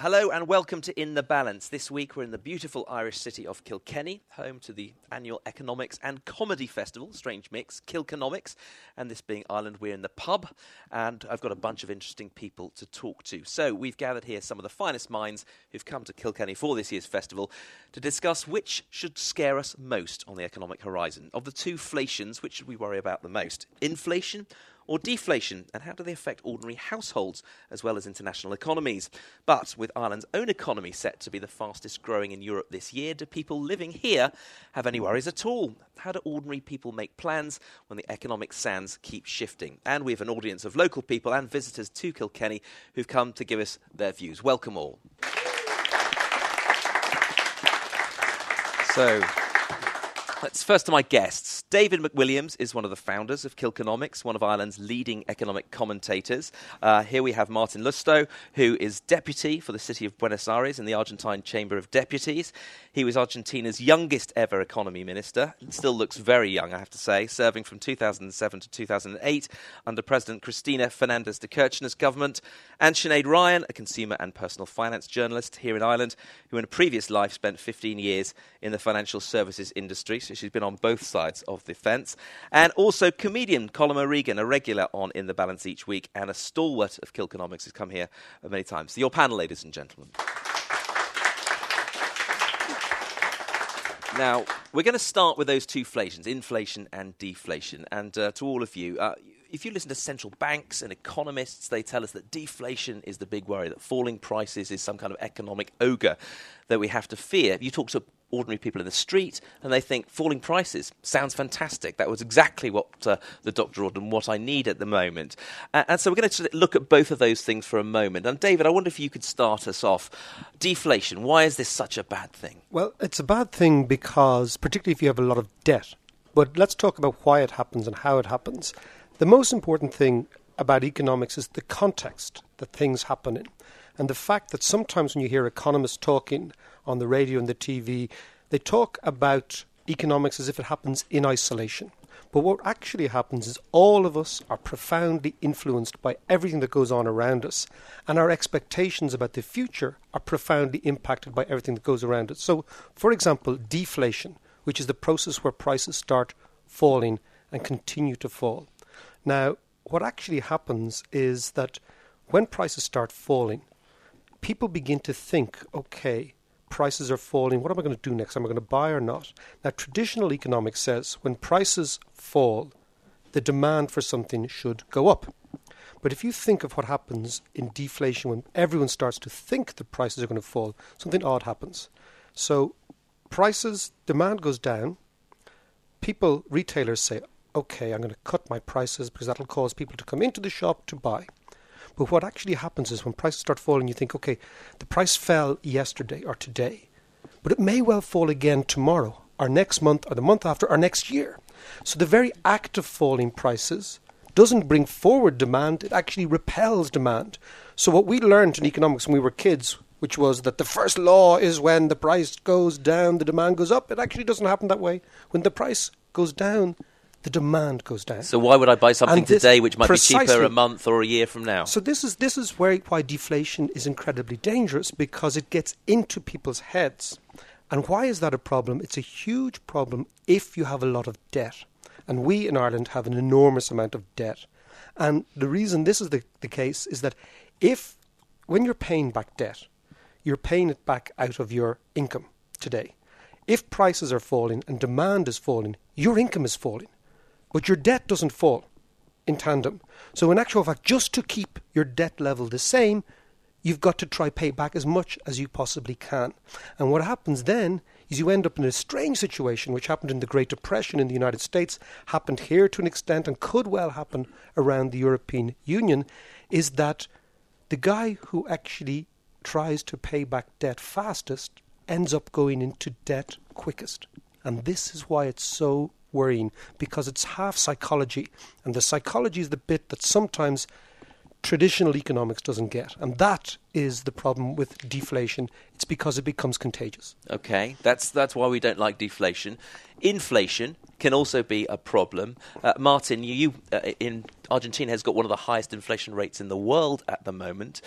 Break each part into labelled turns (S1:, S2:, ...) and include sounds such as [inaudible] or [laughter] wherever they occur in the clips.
S1: Hello and welcome to In the Balance. This week we're in the beautiful Irish city of Kilkenny, home to the annual Economics and Comedy Festival, strange mix, Kilkenomics. And this being Ireland, we're in the pub, and I've got a bunch of interesting people to talk to. So we've gathered here some of the finest minds who've come to Kilkenny for this year's festival to discuss which should scare us most on the economic horizon. Of the two flations, which should we worry about the most? Inflation or deflation, and how do they affect ordinary households as well as international economies? But with Ireland's own economy set to be the fastest growing in Europe this year, do people living here have any worries at all? How do ordinary people make plans when the economic sands keep shifting? And we have an audience of local people and visitors to Kilkenny who've come to give us their views. Welcome all. So, Let's first to my guests. David McWilliams is one of the founders of Kilkenomics, one of Ireland's leading economic commentators. Uh, here we have Martin Lousteau, who is deputy for the city of Buenos Aires in the Argentine Chamber of Deputies. He was Argentina's youngest ever economy minister. Still looks very young, I have to say, serving from 2007 to 2008 under President Cristina Fernandez de Kirchner's government. And Sinead Ryan, a consumer and personal finance journalist here in Ireland, who in a previous life spent 15 years in the financial services industry she's been on both sides of the fence. And also comedian Colm O'Regan, a regular on In the Balance each week, and a stalwart of Kilkenomics, has come here many times. So your panel, ladies and gentlemen. Now, we're going to start with those two inflations, inflation and deflation. And uh, to all of you, uh, if you listen to central banks and economists, they tell us that deflation is the big worry, that falling prices is some kind of economic ogre that we have to fear. You talk to ordinary people in the street and they think falling prices sounds fantastic. That was exactly what uh, the doctor ordered and what I need at the moment. Uh, and so we're going to look at both of those things for a moment. And David, I wonder if you could start us off. Deflation, why is this such a bad thing?
S2: Well, it's a bad thing because, particularly if you have a lot of debt. But let's talk about why it happens and how it happens. The most important thing about economics is the context that things happen in. And the fact that sometimes when you hear economists talking on the radio and the TV, they talk about economics as if it happens in isolation. But what actually happens is all of us are profoundly influenced by everything that goes on around us, and our expectations about the future are profoundly impacted by everything that goes around us. So, for example, deflation, which is the process where prices start falling and continue to fall. Now, what actually happens is that when prices start falling, people begin to think, okay, prices are falling. What am I going to do next? Am I going to buy or not? Now, traditional economics says when prices fall, the demand for something should go up. But if you think of what happens in deflation when everyone starts to think the prices are going to fall, something odd happens. So, prices, demand goes down. People, retailers say, okay, I'm going to cut my prices because that'll cause people to come into the shop to buy. But what actually happens is when prices start falling, you think, okay, the price fell yesterday or today, but it may well fall again tomorrow, or next month, or the month after, or next year. So the very act of falling prices doesn't bring forward demand, it actually repels demand. So what we learned in economics when we were kids, which was that the first law is when the price goes down, the demand goes up. It actually doesn't happen that way. When the price goes down, the demand goes down.
S1: So why would I buy something this, today which might be cheaper a month or a year from now?
S2: So this is this is where why deflation is incredibly dangerous because it gets into people's heads. And why is that a problem? It's a huge problem if you have a lot of debt. And we in Ireland have an enormous amount of debt. And the reason this is the, the case is that if when you're paying back debt, you're paying it back out of your income today. If prices are falling and demand is falling, your income is falling but your debt doesn't fall in tandem. So, in actual fact, just to keep your debt level the same, you've got to try pay back as much as you possibly can. And what happens then is you end up in a strange situation, which happened in the Great Depression in the United States, happened here to an extent, and could well happen around the European Union, is that the guy who actually tries to pay back debt fastest ends up going into debt quickest. And this is why it's so worrying because it's half psychology, and the psychology is the bit that sometimes traditional economics doesn't get, and that is the problem with deflation. It's because it becomes contagious.
S1: Okay, that's that's why we don't like deflation. Inflation can also be a problem. Uh, Martin, you, you uh, in Argentina has got one of the highest inflation rates in the world at the moment.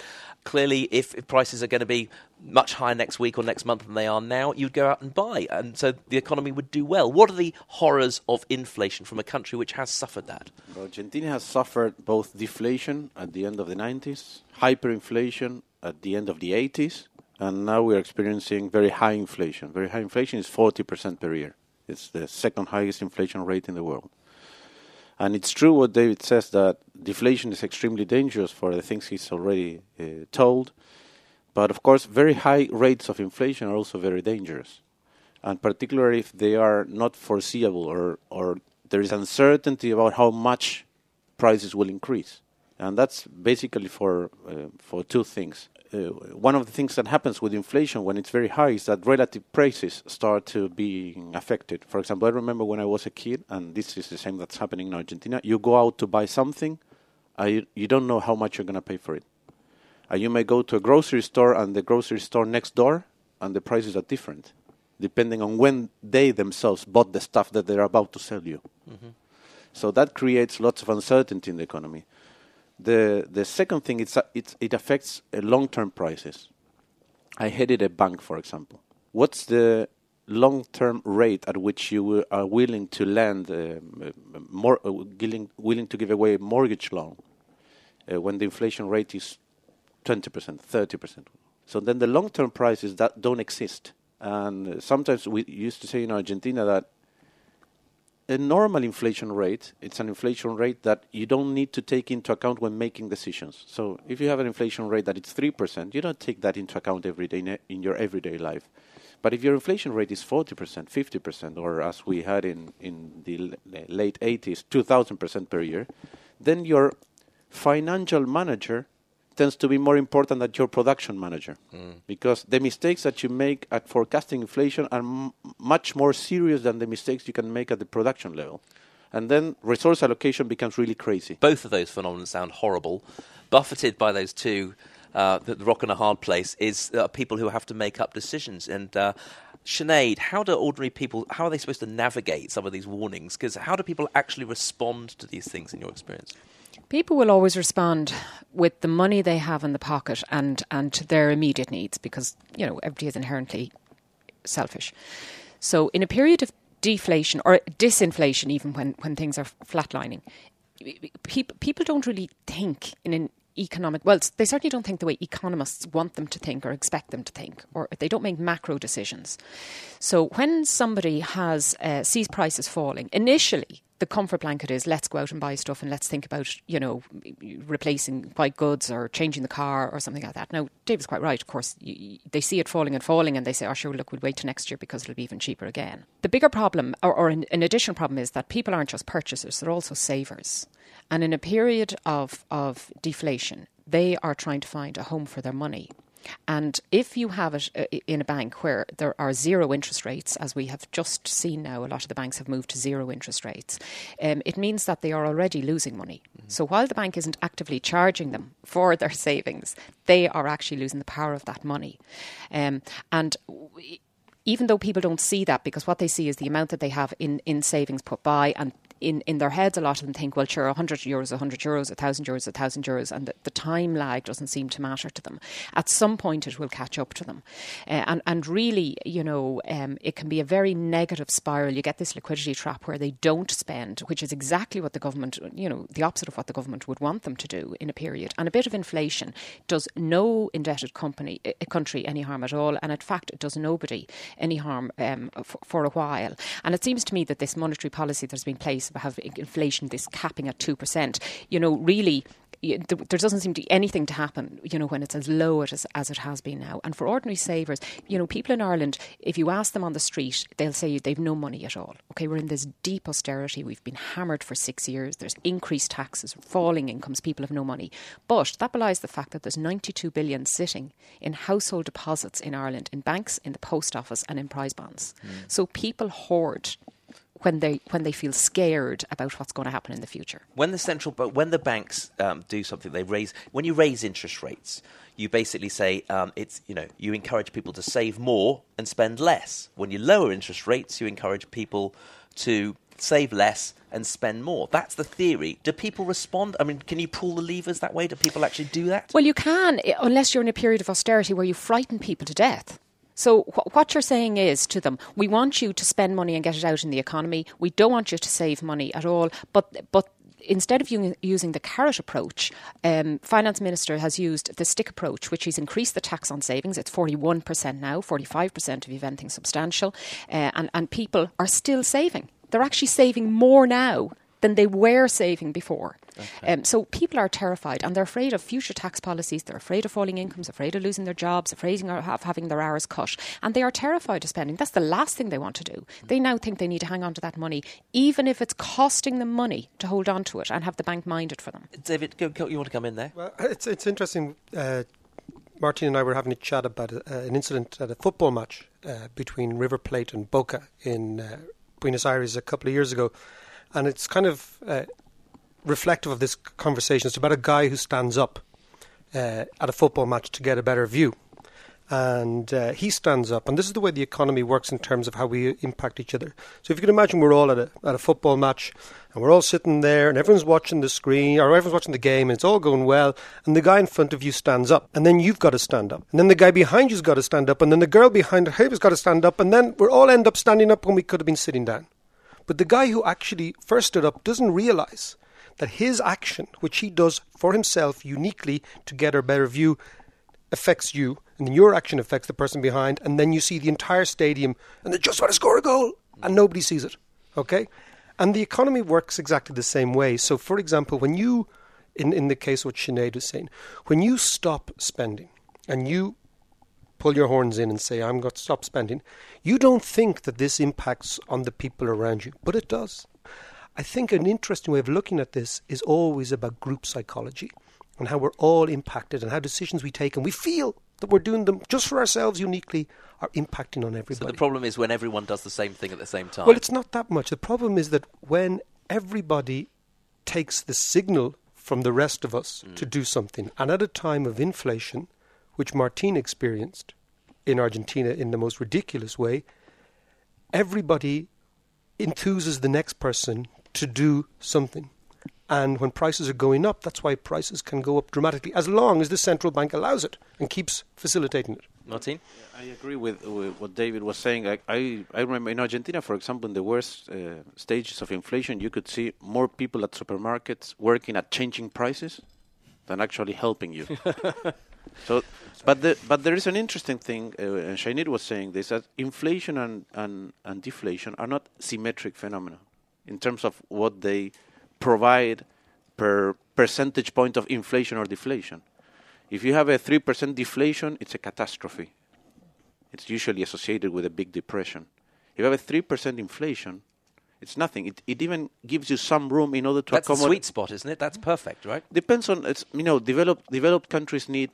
S1: Clearly, if, if, prices are going to be much higher next week or next month than they are now, you'd go out and buy, and so the economy would do well. What are the horrors of inflation from a country which has suffered that?
S3: Argentina has suffered both deflation at the end of the 90s, hyperinflation at the end of the 80s, and now we're experiencing very high inflation. Very high inflation is 40% per year. It's the second highest inflation rate in the world. And it's true what David says that deflation is extremely dangerous for the things he's already uh, told. But of course, very high rates of inflation are also very dangerous. And particularly if they are not foreseeable or, or there is uncertainty about how much prices will increase. And that's basically for, uh, for two things uh, one of the things that happens with inflation when it's very high is that relative prices start to be affected. For example, I remember when I was a kid, and this is the same that's happening in Argentina. You go out to buy something, uh, you, you don't know how much you're going to pay for it. Uh, you may go to a grocery store, and the grocery store next door, and the prices are different, depending on when they themselves bought the stuff that they're about to sell you. Mm-hmm. So that creates lots of uncertainty in the economy. The the second thing it's it it affects uh, long term prices. I headed a bank, for example. What's the long term rate at which you are willing to lend uh, more uh, willing willing to give away a mortgage loan uh, when the inflation rate is 20%, 30%. So then the long term prices that don't exist. And sometimes we used to say in Argentina that a normal inflation rate, it's an inflation rate that you don't need to take into account when making decisions. So if you have an inflation rate that it's 3%, you don't take that into account every day in your everyday life. But if your inflation rate is 40%, 50%, or as we had in, in the late 80s, 2,000% per year, then your financial manager tends to be more important than your production manager mm. because the mistakes that you make at forecasting inflation are m- much more serious than the mistakes you can make at the production level. And then resource allocation becomes really crazy.
S1: Both of those phenomena sound horrible. Buffeted by those two, uh, the, rock and a hard place is uh, people who have to make up decisions. And uh, Sinead, how do ordinary people, how are they supposed to navigate some of these warnings? Because how do people actually respond to these things in your experience?
S4: People will always respond with the money they have in the pocket and, and to their immediate needs because, you know, everybody is inherently selfish. So, in a period of deflation or disinflation, even when, when things are flatlining, people, people don't really think in an economic well they certainly don't think the way economists want them to think or expect them to think or they don't make macro decisions so when somebody has uh, sees prices falling initially the comfort blanket is let's go out and buy stuff and let's think about, you know, replacing white goods or changing the car or something like that. Now, David's quite right. Of course, you, they see it falling and falling and they say, oh, sure, look, we'll wait till next year because it'll be even cheaper again. The bigger problem, or, or an, an additional problem, is that people aren't just purchasers, they're also savers. And in a period of, of deflation, they are trying to find a home for their money. And if you have it uh, in a bank where there are zero interest rates, as we have just seen now, a lot of the banks have moved to zero interest rates, um, it means that they are already losing money. Mm-hmm. So while the bank isn't actively charging them for [laughs] their savings, they are actually losing the power of that money. Um, and even though people don't see that because what they see is the amount that they have in, in savings put by and in, in their heads, a lot of them think, well, sure, 100 euros, 100 euros, 1,000 euros, 1,000 euros, and the, the, time lag doesn't seem to matter to them. At some point, it will catch up to them. Uh, and, and really, you know, um, it can be a very negative spiral. You get this liquidity trap where they don't spend, which is exactly what the government, you know, the opposite of what the government would want them to do in a period. And a bit of inflation does no indebted company, a country any harm at all. And in fact, it does nobody any harm um, for, for a while. And it seems to me that this monetary policy that's been placed have inflation, this capping at 2%, you know, really there doesn't seem to be anything to happen, you know, when it's as low as, as it has been now. And for ordinary savers, you know, people in Ireland, if you ask them on the street, they'll say they've no money at all. Okay, we're in this deep austerity. We've been hammered for six years. There's increased taxes, falling incomes. People have no money. But that belies the fact that there's 92 billion sitting in household deposits in Ireland, in banks, in the post office, and in prize bonds. Mm. So people hoard when they when they feel scared about what's going to happen in the future.
S1: When the central but when the banks um, do something, they raise when you raise interest rates, you basically say um, it's you know you encourage people to save more and spend less. When you lower interest rates, you encourage people to save less and spend more. That's the theory. Do people respond? I mean, can you pull the levers that way? Do people actually do that?
S4: Well, you can, unless you're in a period of austerity where you frighten people to death. So wh- what you're saying is to them, we want you to spend money and get it out in the economy. We don't want you to save money at all. But but instead of using the carrot approach, um, finance minister has used the stick approach, which he's increased the tax on savings. It's forty one percent now, forty five percent if you've anything substantial, uh, and and people are still saving. They're actually saving more now than they were saving before. Okay. Um, so people are terrified and they're afraid of future tax policies. They're afraid of falling incomes, afraid of losing their jobs, afraid of having their hours cut. And they are terrified of spending. That's the last thing they want to do. They now think they need to hang on to that money, even if it's costing them money to hold on to it and have the bank mind it for them.
S1: David, go, go, you want to come in there?
S2: Well, it's, it's interesting. Uh, Martin and I were having a chat about uh, an incident at a football match uh, between River Plate and Boca in uh, Buenos Aires a couple of years ago and it's kind of uh, reflective of this conversation. It's about a guy who stands up uh, at a football match to get a better view. And uh, he stands up, and this is the way the economy works in terms of how we impact each other. So, if you can imagine, we're all at a at a football match, and we're all sitting there, and everyone's watching the screen, or everyone's watching the game, and it's all going well. And the guy in front of you stands up, and then you've got to stand up, and then the guy behind you's got to stand up, and then the girl behind her has got to stand up, and then we all end up standing up when we could have been sitting down. But the guy who actually first stood up doesn't realize that his action, which he does for himself uniquely to get a better view, affects you, and then your action affects the person behind, and then you see the entire stadium, and they just want to score a goal, and nobody sees it. Okay? And the economy works exactly the same way. So, for example, when you, in, in the case of what Sinead was saying, when you stop spending and you pull your horns in and say, I'm going to stop spending, you don't think that this impacts on the people around you, but it does. I think an interesting way of looking at this is always about group psychology and how we're all impacted and how decisions we take and we feel that we're doing them just for ourselves uniquely are impacting on everybody.
S1: So the problem is when everyone does the same thing at the same time.
S2: Well, it's not that much. The problem is that when everybody takes the signal from the rest of us mm. to do something, and at a time of inflation, which Martine experienced in Argentina in the most ridiculous way, everybody enthuses the next person to do something. And when prices are going up, that's why prices can go up dramatically, as long as the central bank allows it and keeps facilitating it.
S1: Martin?
S3: I agree with, with, what David was saying. I, I, I, remember in Argentina, for example, in the worst uh, stages of inflation, you could see more people at supermarkets working at changing prices than actually helping you. [laughs] So, but the, but there is an interesting thing, uh, and was saying this: that inflation and, and, and deflation are not symmetric phenomena in terms of what they provide per percentage point of inflation or deflation. If you have a three percent deflation, it's a catastrophe. It's usually associated with a big depression. If you have a three percent inflation, it's nothing. It, it even gives you some room in order to
S1: That's
S3: accommodate.
S1: That's sweet spot, isn't it? That's perfect, right?
S3: Depends on it's you know developed developed countries need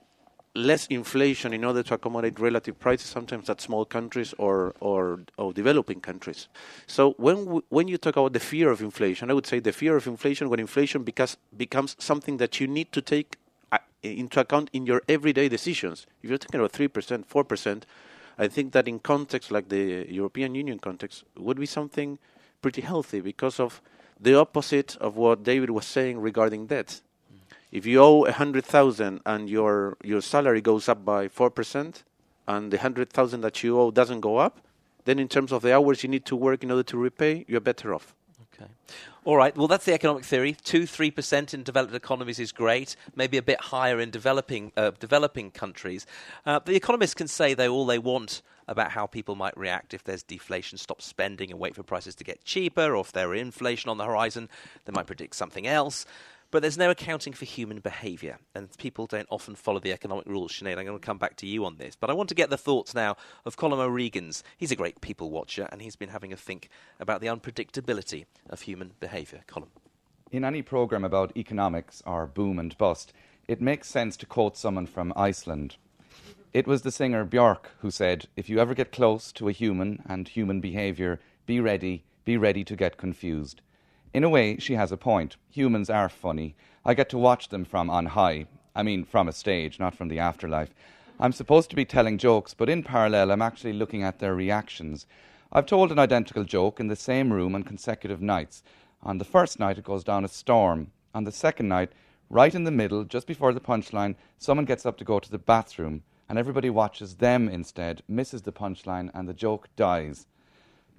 S3: less inflation in order to accommodate relative prices, sometimes at small countries or, or, or developing countries. So when, w- when you talk about the fear of inflation, I would say the fear of inflation when inflation becomes, becomes something that you need to take uh, into account in your everyday decisions. If you're talking about 3%, 4%, I think that in context like the European Union context would be something pretty healthy because of the opposite of what David was saying regarding debt if you owe a hundred thousand and your your salary goes up by four percent, and the hundred thousand that you owe doesn't go up, then in terms of the hours you need to work in order to repay, you're better off.
S1: Okay. All right. Well, that's the economic theory. Two, three percent in developed economies is great. Maybe a bit higher in developing uh, developing countries. Uh, the economists can say they all they want about how people might react if there's deflation, stop spending and wait for prices to get cheaper, or if there is inflation on the horizon, they might predict something else. But there's no accounting for human behaviour, and people don't often follow the economic rules. Sinead, I'm going to come back to you on this. But I want to get the thoughts now of Colm O'Regans. He's a great people watcher, and he's been having a think about the unpredictability of human behaviour. Colm.
S5: In any programme about economics or boom and bust, it makes sense to quote someone from Iceland. It was the singer Björk who said, If you ever get close to a human and human behaviour, be ready, be ready to get confused. In a way, she has a point. Humans are funny. I get to watch them from on high. I mean, from a stage, not from the afterlife. I'm supposed to be telling jokes, but in parallel, I'm actually looking at their reactions. I've told an identical joke in the same room on consecutive nights. On the first night, it goes down a storm. On the second night, right in the middle, just before the punchline, someone gets up to go to the bathroom, and everybody watches them instead, misses the punchline, and the joke dies.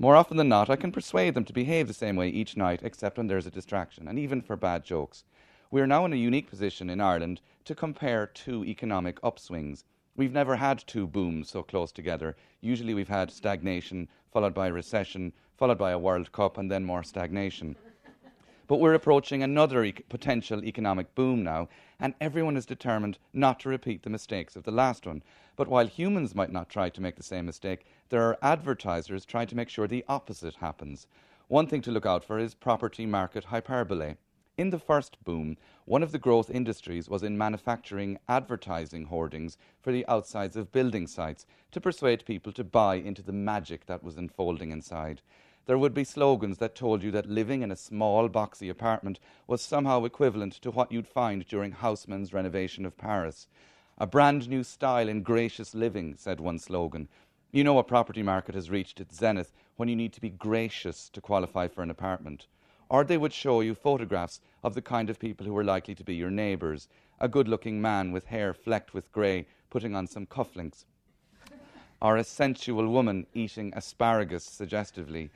S5: More often than not, I can persuade them to behave the same way each night, except when there's a distraction, and even for bad jokes. We are now in a unique position in Ireland to compare two economic upswings. We've never had two booms so close together. Usually we've had stagnation, followed by recession, followed by a World Cup, and then more stagnation. But we're approaching another e- potential economic boom now, and everyone is determined not to repeat the mistakes of the last one. But while humans might not try to make the same mistake, there are advertisers trying to make sure the opposite happens. One thing to look out for is property market hyperbole. In the first boom, one of the growth industries was in manufacturing advertising hoardings for the outsides of building sites to persuade people to buy into the magic that was unfolding inside. There would be slogans that told you that living in a small, boxy apartment was somehow equivalent to what you'd find during Haussmann's renovation of Paris. A brand new style in gracious living, said one slogan. You know a property market has reached its zenith when you need to be gracious to qualify for an apartment or they would show you photographs of the kind of people who were likely to be your neighbours. A good looking man with hair flecked with grey putting on some cufflinks. Or a sensual woman eating asparagus suggestively,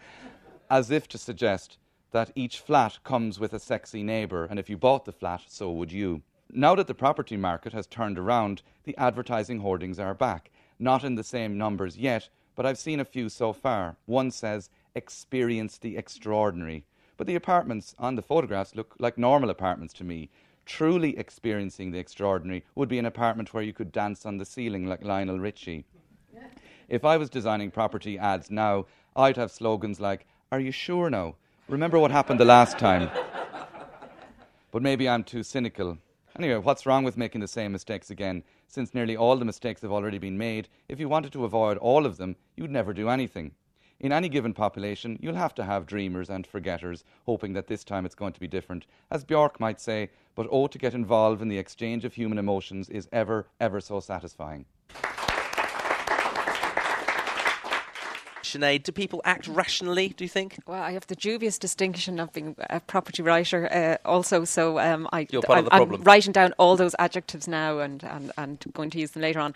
S5: as if to suggest that each flat comes with a sexy neighbour, and if you bought the flat, so would you. Now that the property market has turned around, the advertising hoardings are back. Not in the same numbers yet, but I've seen a few so far. One says, Experience the extraordinary. But the apartments on the photographs look like normal apartments to me. Truly experiencing the extraordinary would be an apartment where you could dance on the ceiling like Lionel Richie. If I was designing property ads now, I'd have slogans like, Are you sure now? Remember what happened the last time? but maybe I'm too cynical. Anyway, what's wrong with making the same mistakes again? Since nearly all the mistakes have already been made, if you wanted to avoid all of them, you'd never do anything. In any given population, you'll have to have dreamers and forgetters, hoping that this time it's going to be different. As Bjork might say, but oh, to get involved in the exchange of human emotions is ever, ever so satisfying.
S1: Sinead, do people act rationally, do you think?
S4: Well, I have the dubious distinction of being a property writer uh, also, so um, I,
S1: You're part
S4: I'm,
S1: of the problem.
S4: I'm writing down all those adjectives now and, and, and going to use them later on.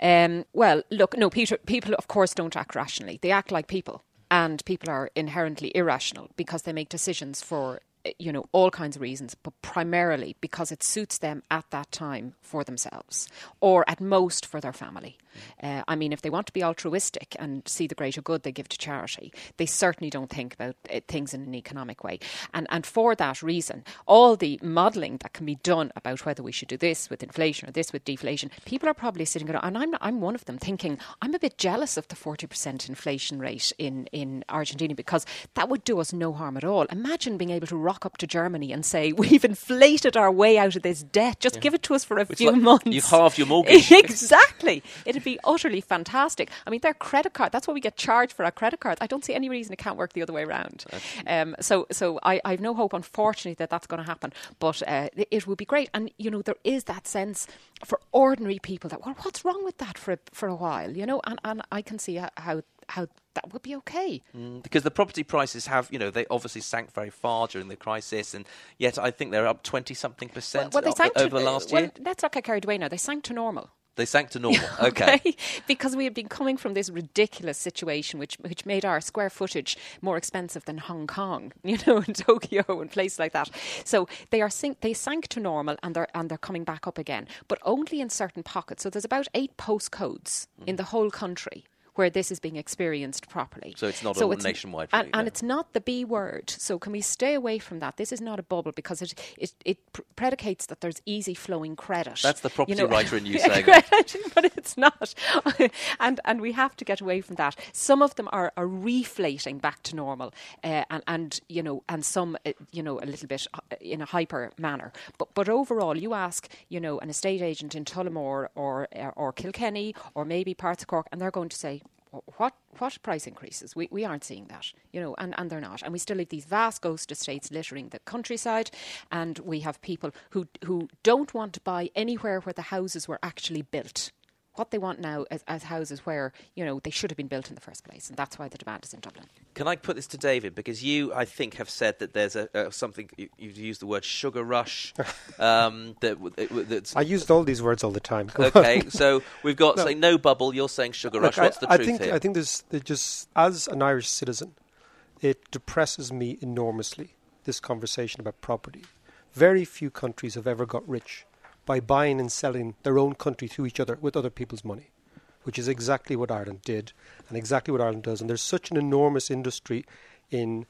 S4: Um, well, look, no, Peter, people, of course, don't act rationally. They act like people. And people are inherently irrational because they make decisions for you know, all kinds of reasons, but primarily because it suits them at that time for themselves, or at most for their family. Uh, I mean, if they want to be altruistic and see the greater good, they give to charity. They certainly don't think about uh, things in an economic way. And, and for that reason, all the modelling that can be done about whether we should do this with inflation or this with deflation, people are probably sitting around, and I'm, I'm one of them, thinking, I'm a bit jealous of the 40% inflation rate in, in Argentina because that would do us no harm at all. Imagine being able to rock up to Germany and say, [laughs] We've inflated our way out of this debt, just yeah. give it to us for a
S1: it's
S4: few
S1: like
S4: months.
S1: You've halved your mortgage. [laughs]
S4: exactly. It'd be utterly fantastic. I mean, their credit card, that's what we get charged for our credit cards. I don't see any reason it can't work the other way around. Um, so so I, I have no hope, unfortunately, that that's going to happen. But uh, it would be great. And, you know, there is that sense for ordinary people that, well, what's wrong with that for a, for a while, you know? And, and I can see how how that would be okay.
S1: Mm, because the property prices have, you know, they obviously sank very far during the crisis, and yet I think they're up 20 something percent well, well, over
S4: to,
S1: the last
S4: well,
S1: year.
S4: Let's not get carried away now. They sank to normal.
S1: They sank to normal. [laughs] okay.
S4: okay. Because we had been coming from this ridiculous situation which which made our square footage more expensive than Hong Kong, [laughs] you know, and Tokyo and places like that. So they are sink, they sank to normal and they're and they're coming back up again, but only in certain pockets. So there's about eight postcodes mm. in the whole country where this is being experienced properly.
S1: So it's not so a it's, nationwide.
S4: And, and, it's not the B word. So can we stay away from that? This is not a bubble because it it, it predicates that there's easy flowing credit.
S1: That's the property you know, writer in you [laughs] saying
S4: that. [laughs] but it's not. [laughs] and and we have to get away from that. Some of them are, are reflating back to normal, uh, and and you know, and some uh, you know a little bit uh, in a hyper manner. But but overall, you ask you know an estate agent in Tullamore or or, or Kilkenny or maybe parts of Cork, and they're going to say what what price increases? We we aren't seeing that, you know, and, and they're not. And we still have these vast ghost estates littering the countryside, and we have people who who don't want to buy anywhere where the houses were actually built what they want now as, as, houses where you know they should have been built in the first place, and that's why the demand is in Dublin.
S1: Can I put this to David because you, I think, have said that there's a, a something you, have used the word sugar rush. [laughs] um, that,
S2: that I used all these words all the time.
S1: Go [laughs] okay, so we've got no. saying no bubble. You're saying sugar Look, rush. What's the
S2: I
S1: truth
S2: think,
S1: here?
S2: I think there's just as an Irish citizen, it depresses me enormously. This conversation about property. Very few countries have ever got rich by buying and selling their own country to each other with other people's money which is exactly what Ireland did and exactly what Ireland does. And there's such an enormous industry in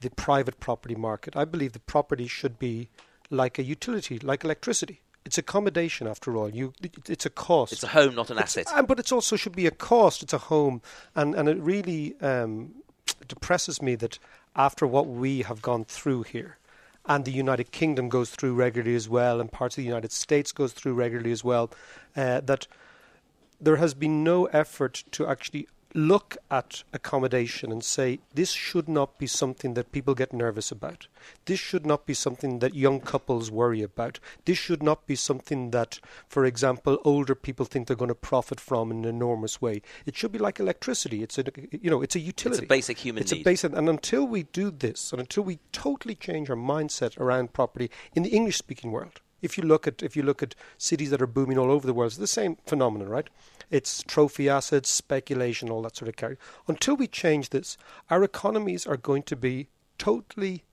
S2: the private property market. I believe the property should be like a utility, like electricity. It's accommodation, after all. You, it's a cost.
S1: It's a home, not an
S2: it's,
S1: asset.
S2: but it also should be a cost. It's a home, and and it really um, depresses me that after what we have gone through here, and the United Kingdom goes through regularly as well, and parts of the United States goes through regularly as well, uh, that there has been no effort to actually look at accommodation and say this should not be something that people get nervous about. This should not be something that young couples worry about. This should not be something that, for example, older people think they're going to profit from in an enormous way. It should be like electricity. It's a you know it's a utility.
S1: It's a basic human
S2: it's
S1: need.
S2: a basic, and until we do this, and until we totally change our mindset around property in the English-speaking world, if you look at if you look at cities that are booming all over the world, it's the same phenomenon, right? It's trophy assets, speculation, all that sort of carry. Until we change this, our economies are going to be totally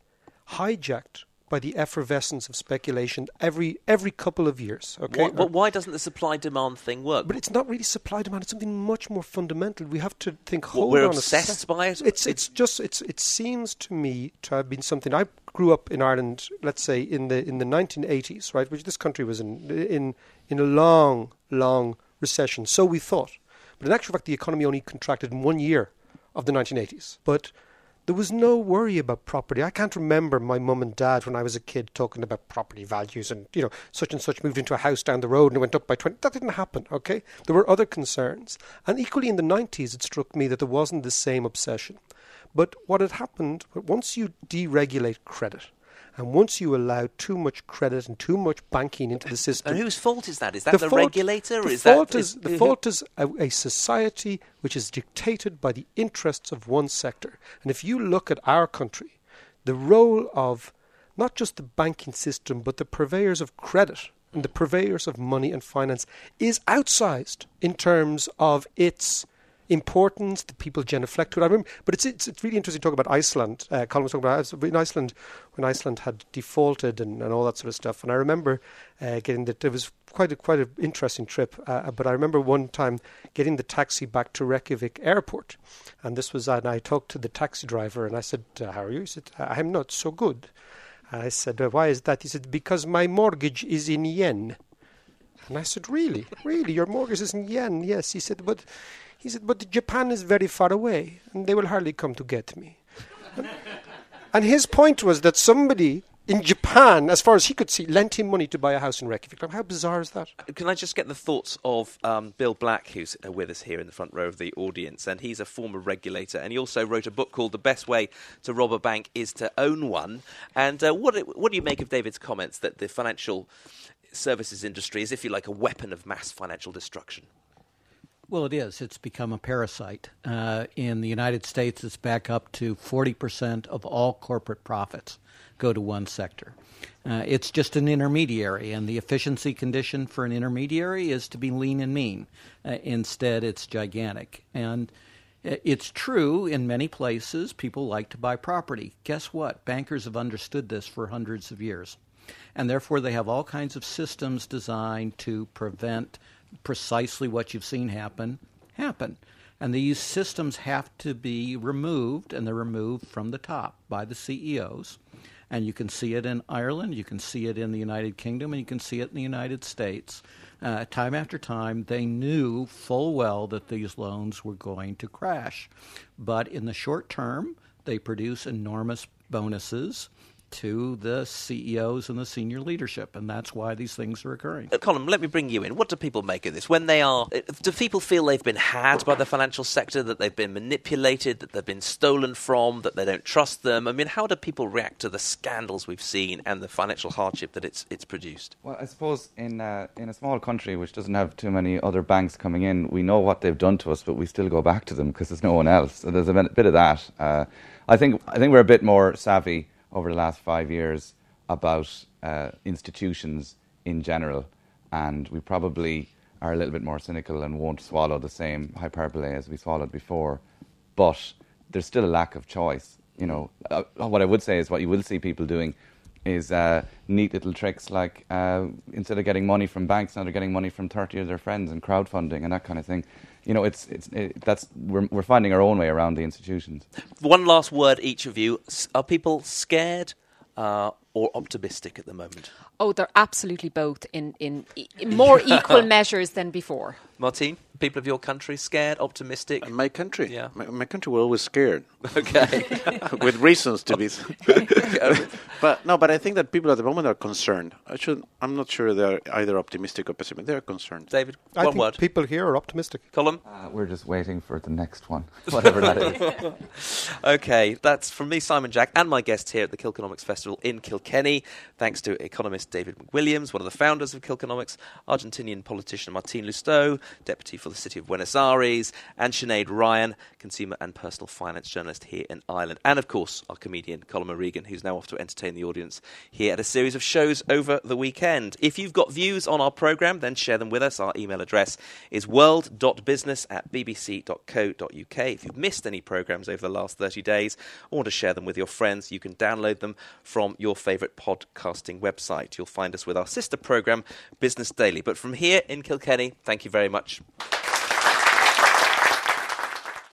S2: hijacked by the effervescence of speculation every every couple of years. Okay,
S1: why, but why doesn't the supply demand thing work?
S2: But it's not really supply demand. It's something much more fundamental. We have to think.
S1: Hold
S2: we're
S1: on obsessed
S2: a
S1: by it.
S2: It's it's just it's it seems to me to have been something. I grew up in Ireland. Let's say in the in the 1980s, right, which this country was in in in a long long recession. So we thought, but in actual fact, the economy only contracted in one year of the 1980s. But there was no worry about property. I can't remember my mum and dad when I was a kid talking about property values and, you know, such and such moved into a house down the road and it went up by 20. That didn't happen, okay? There were other concerns. And equally in the 90s, it struck me that there wasn't the same obsession. But what had happened, once you deregulate credit, and once you allow too much credit and too much banking into the system,
S1: and whose fault is that? Is that the,
S2: the
S1: fault, regulator?
S2: The
S1: is
S2: fault
S1: that,
S2: is, is the fault is a, a, society which is dictated by the interests of one sector. And if you look at our country, the role of not just the banking system but the purveyors of credit and the purveyors of money and finance is outsized in terms of its importance that people genuflect to it. I remember, but it's, it's, it's really interesting to talk about Iceland. Uh, Colm was talking about in Iceland when Iceland had defaulted and, and all that sort of stuff. And I remember uh, getting that it was quite a, quite an interesting trip. Uh, but I remember one time getting the taxi back to Reykjavik airport, and this was and I talked to the taxi driver and I said, uh, "How are you?" He said, "I'm not so good." I said, "Why is that?" He said, "Because my mortgage is in yen." And I said, "Really, really, your mortgage is in yen?" Yes. He said, "But." He said, But Japan is very far away, and they will hardly come to get me. [laughs] and his point was that somebody in Japan, as far as he could see, lent him money to buy a house in Reykjavik. How bizarre is that?
S1: Can I just get the thoughts of um, Bill Black, who's uh, with us here in the front row of the audience? And he's a former regulator, and he also wrote a book called "The Best Way to Rob a Bank Is to Own One." And uh, what what do you make of David's comments that the financial services industry is, if you like, a weapon of mass financial destruction?
S6: Well, it is. It's become a parasite. Uh, in the United States, it's back up to 40% of all corporate profits go to one sector. Uh, it's just an intermediary, and the efficiency condition for an intermediary is to be lean and mean. Uh, instead, it's gigantic. And uh, it's true in many places, people like to buy property. Guess what? Bankers have understood this for hundreds of years. And therefore, they have all kinds of systems designed to prevent precisely what you've seen happen happen. And these systems have to be removed, and they're removed from the top by the CEOs. And you can see it in Ireland, you can see it in the United Kingdom, and you can see it in the United States. Uh, time after time, they knew full well that these loans were going to crash. But in the short term, they produce enormous bonuses to the CEOs and the senior leadership, and that's why these things are occurring.
S1: Uh, Colm, let me bring you in. What do people make of this? When they are, uh, do people feel they've been had by the financial sector, that they've been manipulated, that they've been stolen from, that they don't trust them? I mean, how do people react to the scandals we've seen and the financial hardship that it's it's produced?
S5: Well, I suppose in uh, in a small country which doesn't have too many other banks coming in, we know what they've done to us, but we still go back to them because there's no one else. So there's a bit of that. Uh, I think I think we're a bit more savvy over the last five years about uh, institutions in general, and we probably are a little bit more cynical and won't swallow the same hyperbole as we swallowed before. But there's still a lack of choice. You know, uh, what I would say is what you will see people doing is uh, neat little tricks like uh, instead of getting money from banks, now they're getting money from 30 of their friends and crowdfunding and that kind of thing. You know, it's, it's, it, that's, we're, we're finding our own way around the institutions.
S1: One last word, each of you. Are people scared uh, or optimistic at the moment?
S4: Oh, they're absolutely both in, in, in more equal [laughs] measures than before.
S1: Martine, people of your country scared, optimistic?
S3: And my country?
S1: Yeah.
S3: My, my country were always scared.
S1: Okay. [laughs]
S3: With reasons to be. [laughs] [laughs] but no, but I think that people at the moment are concerned. I should, I'm not sure they're either optimistic or pessimistic. They're concerned.
S1: David,
S2: I
S1: one
S2: think
S1: word.
S2: people here are optimistic.
S1: Colm?
S5: Uh, we're just waiting for the next one, whatever that is.
S1: Okay, that's from me, Simon Jack, and my guest here at the Kilkenomics Festival in Kilkenny. Thanks to economist David McWilliams, one of the founders of Kilkenomics, Argentinian politician Martin Lousteau, deputy for the city of Buenos Aires, and Sinead Ryan, consumer and personal finance journalist here in Ireland. And of course, our comedian Colm O'Regan, who's now off to entertain the audience here at a series of shows over the weekend. If you've got views on our programme, then share them with us. Our email address is world.business at bbc.co.uk. If you've missed any programmes over the last 30 days or want to share them with your friends, you can download them from your favourite podcasting website. You'll find us with our sister programme, Business Daily. But from here in Kilkenny, thank you very much.